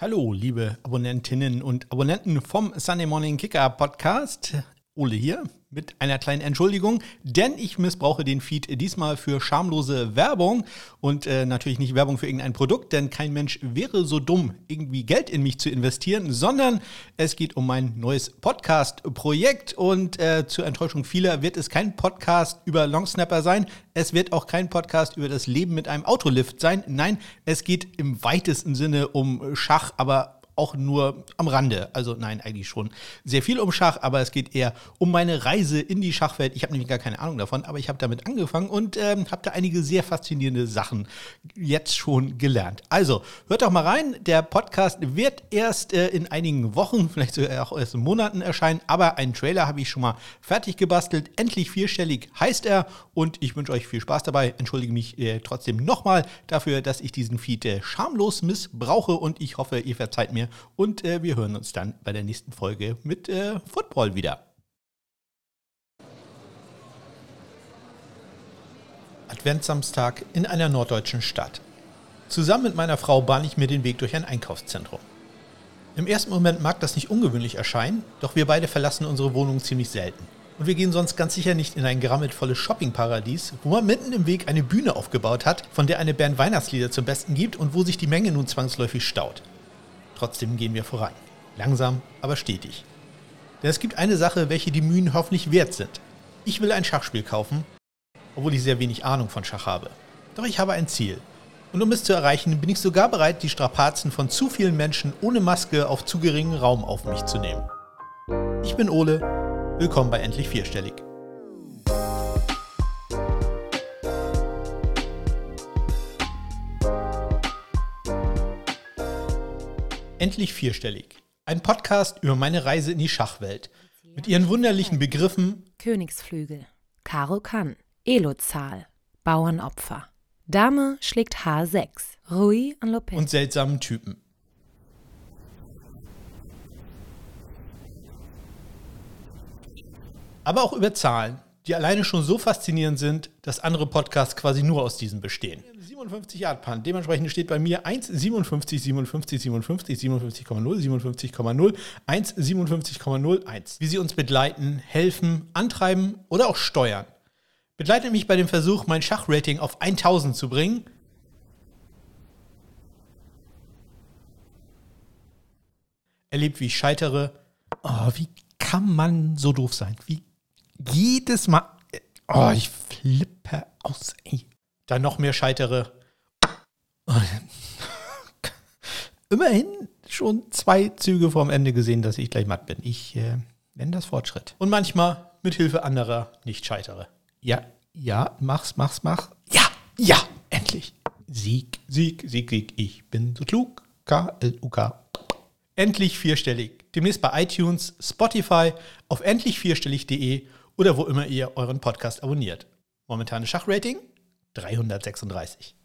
Hallo, liebe Abonnentinnen und Abonnenten vom Sunday Morning Kicker Podcast. Ole hier mit einer kleinen Entschuldigung, denn ich missbrauche den Feed diesmal für schamlose Werbung und äh, natürlich nicht Werbung für irgendein Produkt, denn kein Mensch wäre so dumm, irgendwie Geld in mich zu investieren, sondern es geht um mein neues Podcast-Projekt und äh, zur Enttäuschung vieler wird es kein Podcast über Longsnapper sein, es wird auch kein Podcast über das Leben mit einem Autolift sein, nein, es geht im weitesten Sinne um Schach, aber auch nur am Rande. Also nein, eigentlich schon sehr viel um Schach, aber es geht eher um meine Reise in die Schachwelt. Ich habe nämlich gar keine Ahnung davon, aber ich habe damit angefangen und ähm, habe da einige sehr faszinierende Sachen jetzt schon gelernt. Also hört doch mal rein. Der Podcast wird erst äh, in einigen Wochen, vielleicht sogar auch erst in Monaten erscheinen, aber einen Trailer habe ich schon mal fertig gebastelt. Endlich vierstellig heißt er und ich wünsche euch viel Spaß dabei. Entschuldige mich äh, trotzdem nochmal dafür, dass ich diesen Feed äh, schamlos missbrauche und ich hoffe, ihr verzeiht mir und äh, wir hören uns dann bei der nächsten Folge mit äh, Football wieder. Adventsamstag in einer norddeutschen Stadt. Zusammen mit meiner Frau bahne ich mir den Weg durch ein Einkaufszentrum. Im ersten Moment mag das nicht ungewöhnlich erscheinen, doch wir beide verlassen unsere Wohnung ziemlich selten. Und wir gehen sonst ganz sicher nicht in ein grammelvolles Shoppingparadies, wo man mitten im Weg eine Bühne aufgebaut hat, von der eine Band Weihnachtslieder zum Besten gibt und wo sich die Menge nun zwangsläufig staut. Trotzdem gehen wir voran. Langsam, aber stetig. Denn es gibt eine Sache, welche die Mühen hoffentlich wert sind. Ich will ein Schachspiel kaufen, obwohl ich sehr wenig Ahnung von Schach habe. Doch ich habe ein Ziel. Und um es zu erreichen, bin ich sogar bereit, die Strapazen von zu vielen Menschen ohne Maske auf zu geringen Raum auf mich zu nehmen. Ich bin Ole. Willkommen bei Endlich Vierstellig. Endlich vierstellig. Ein Podcast über meine Reise in die Schachwelt. Mit ihren wunderlichen Begriffen. Königsflügel, Karo kann, Elo-Zahl, Bauernopfer, Dame schlägt H6, Rui an Lopez. Und seltsamen Typen. Aber auch über Zahlen, die alleine schon so faszinierend sind, dass andere Podcasts quasi nur aus diesen bestehen. 57 Yard Punt. Dementsprechend steht bei mir 1, 57, 57, 57, 57,0, 57,0, 1, 57,01. Wie sie uns begleiten, helfen, antreiben oder auch steuern. Begleitet mich bei dem Versuch, mein Schachrating auf 1000 zu bringen. Erlebt, wie ich scheitere. Oh, wie kann man so doof sein? Wie jedes Mal. Oh, ich flippe aus, ey. Dann noch mehr scheitere. Immerhin schon zwei Züge vorm Ende gesehen, dass ich gleich matt bin. Ich äh, nenne das Fortschritt. Und manchmal mit Hilfe anderer nicht scheitere. Ja, ja, mach's, mach's, mach. Ja, ja, endlich. Sieg, Sieg, Sieg, Sieg. Ich bin so klug. K-L-U-K. Endlich vierstellig. Demnächst bei iTunes, Spotify, auf endlichvierstellig.de oder wo immer ihr euren Podcast abonniert. Momentane Schachrating 336.